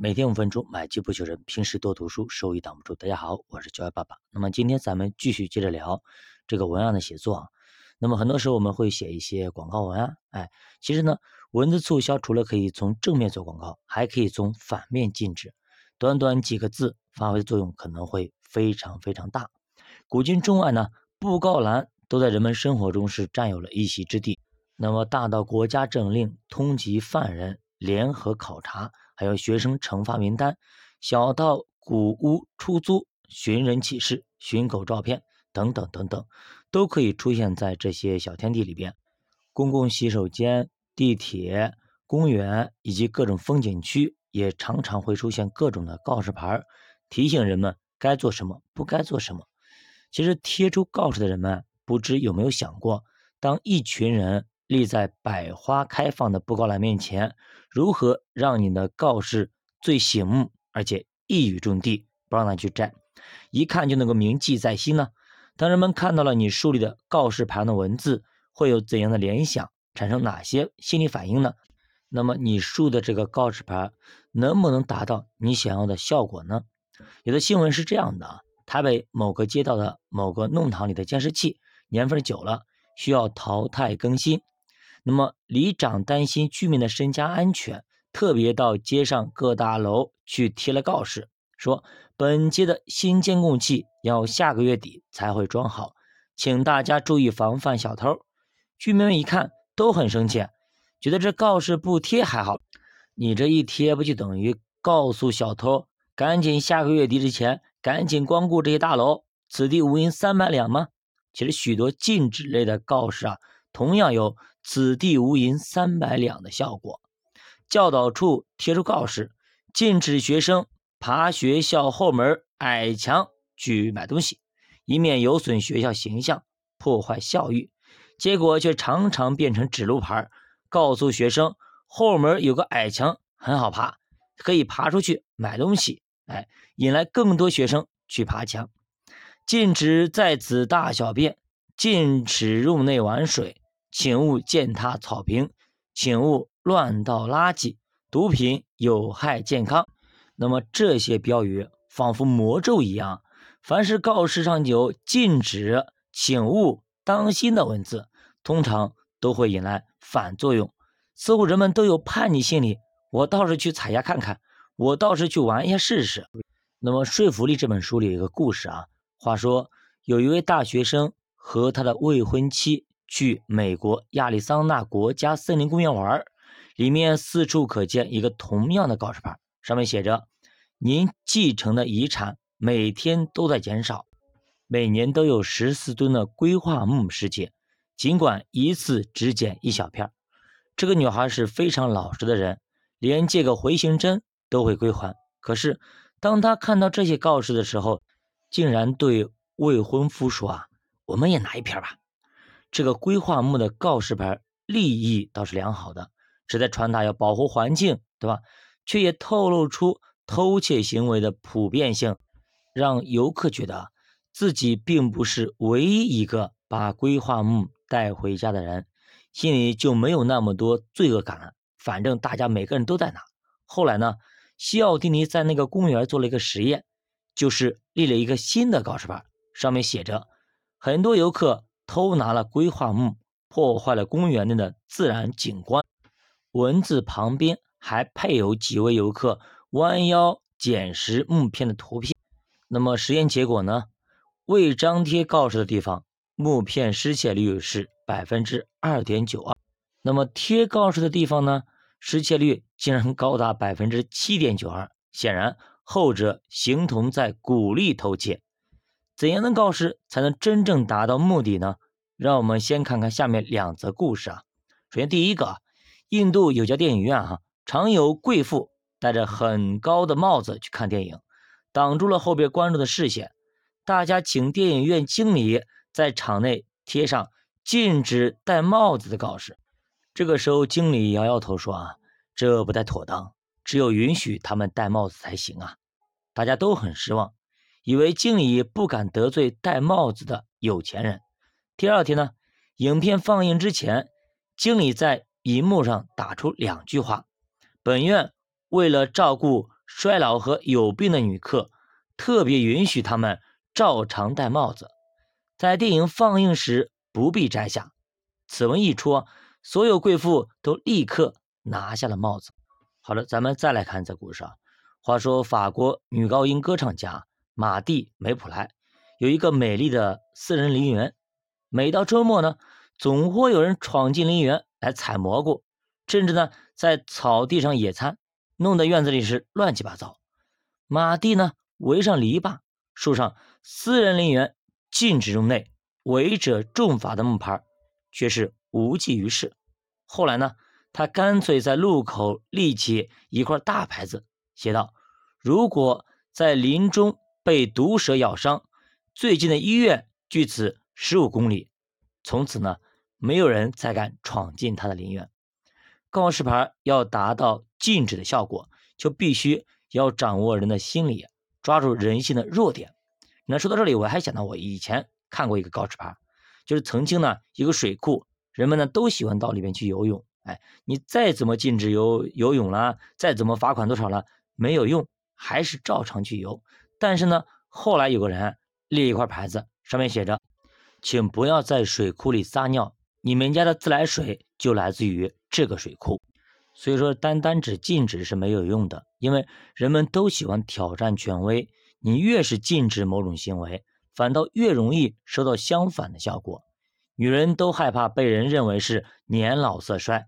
每天五分钟，买机不求人。平时多读书，收益挡不住。大家好，我是教育爸爸。那么今天咱们继续接着聊这个文案的写作啊。那么很多时候我们会写一些广告文案，哎，其实呢，文字促销除了可以从正面做广告，还可以从反面禁止。短短几个字，发挥作用可能会非常非常大。古今中外呢，布告栏都在人们生活中是占有了一席之地。那么大到国家政令通缉犯人。联合考察，还有学生惩罚名单；小到古屋出租、寻人启事、寻狗照片等等等等，都可以出现在这些小天地里边。公共洗手间、地铁、公园以及各种风景区，也常常会出现各种的告示牌，提醒人们该做什么，不该做什么。其实贴出告示的人们，不知有没有想过，当一群人。立在百花开放的布告栏面前，如何让你的告示最醒目，而且一语中的，不让他去摘，一看就能够铭记在心呢？当人们看到了你树立的告示牌的文字，会有怎样的联想，产生哪些心理反应呢？那么你竖的这个告示牌能不能达到你想要的效果呢？有的新闻是这样的啊，台北某个街道的某个弄堂里的监视器年份久了，需要淘汰更新。那么，里长担心居民的身家安全，特别到街上各大楼去贴了告示，说本街的新监控器要下个月底才会装好，请大家注意防范小偷。居民们一看都很生气，觉得这告示不贴还好，你这一贴不就等于告诉小偷，赶紧下个月底之前赶紧光顾这些大楼，此地无银三百两吗？其实许多禁止类的告示啊，同样有。此地无银三百两的效果。教导处贴出告示，禁止学生爬学校后门矮墙去买东西，以免有损学校形象，破坏校誉。结果却常常变成指路牌，告诉学生后门有个矮墙很好爬，可以爬出去买东西。哎，引来更多学生去爬墙。禁止在此大小便，禁止入内玩水。请勿践踏草坪，请勿乱倒垃圾，毒品有害健康。那么这些标语仿佛魔咒一样，凡是告示上有禁止、请勿、当心的文字，通常都会引来反作用。似乎人们都有叛逆心理，我倒是去踩一下看看，我倒是去玩一下试试。那么《说服力》这本书里有个故事啊，话说有一位大学生和他的未婚妻。去美国亚利桑那国家森林公园玩，里面四处可见一个同样的告示牌，上面写着：“您继承的遗产每天都在减少，每年都有十四吨的硅化木失窃，尽管一次只捡一小片。”这个女孩是非常老实的人，连借个回形针都会归还。可是，当她看到这些告示的时候，竟然对未婚夫说：“啊，我们也拿一片吧。”这个硅化木的告示牌立意倒是良好的，旨在传达要保护环境，对吧？却也透露出偷窃行为的普遍性，让游客觉得自己并不是唯一一个把硅化木带回家的人，心里就没有那么多罪恶感了。反正大家每个人都在拿。后来呢，西奥蒂尼在那个公园做了一个实验，就是立了一个新的告示牌，上面写着很多游客。偷拿了硅化木，破坏了公园内的自然景观。文字旁边还配有几位游客弯腰捡拾木片的图片。那么实验结果呢？未张贴告示的地方，木片失窃率是百分之二点九二。那么贴告示的地方呢？失窃率竟然高达百分之七点九二。显然，后者形同在鼓励偷窃。怎样的告示才能真正达到目的呢？让我们先看看下面两则故事啊。首先，第一个，印度有家电影院哈，常有贵妇戴着很高的帽子去看电影，挡住了后边观众的视线。大家请电影院经理在场内贴上禁止戴帽子的告示。这个时候，经理摇摇头说啊，这不太妥当，只有允许他们戴帽子才行啊。大家都很失望。以为经理不敢得罪戴帽子的有钱人。第二天呢，影片放映之前，经理在银幕上打出两句话：“本院为了照顾衰老和有病的女客，特别允许他们照常戴帽子，在电影放映时不必摘下。此文一出，所有贵妇都立刻拿下了帽子。好了，咱们再来看这故事啊。话说，法国女高音歌唱家马蒂·梅普莱有一个美丽的私人陵园，每到周末呢，总会有人闯进陵园来采蘑菇，甚至呢，在草地上野餐，弄得院子里是乱七八糟。马蒂呢，围上篱笆，树上“私人陵园禁止入内，违者重罚”的木牌，却是无济于事。后来呢，他干脆在路口立起一块大牌子。写道：“如果在林中被毒蛇咬伤，最近的医院距此十五公里。从此呢，没有人再敢闯进他的陵园。告示牌要达到禁止的效果，就必须要掌握人的心理，抓住人性的弱点。那说到这里，我还想到我以前看过一个告示牌，就是曾经呢，一个水库，人们呢都喜欢到里面去游泳。哎，你再怎么禁止游游泳了，再怎么罚款多少了。”没有用，还是照常去游。但是呢，后来有个人立一块牌子，上面写着：“请不要在水库里撒尿，你们家的自来水就来自于这个水库。”所以说，单单只禁止是没有用的，因为人们都喜欢挑战权威。你越是禁止某种行为，反倒越容易收到相反的效果。女人都害怕被人认为是年老色衰，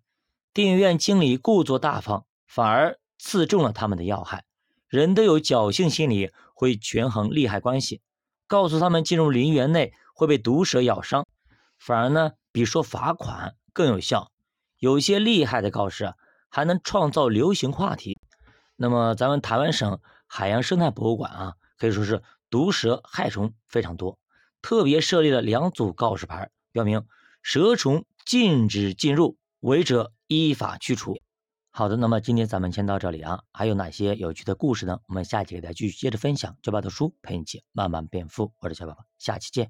电影院经理故作大方，反而。刺中了他们的要害，人都有侥幸心理，会权衡利害关系，告诉他们进入陵园内会被毒蛇咬伤，反而呢比说罚款更有效。有些厉害的告示还能创造流行话题。那么咱们台湾省海洋生态博物馆啊，可以说是毒蛇害虫非常多，特别设立了两组告示牌，标明蛇虫禁止进入，违者依法驱除。好的，那么今天咱们先到这里啊，还有哪些有趣的故事呢？我们下期给大家继续接着分享。九爸的书陪你一起慢慢变富，我是小宝宝，下期见。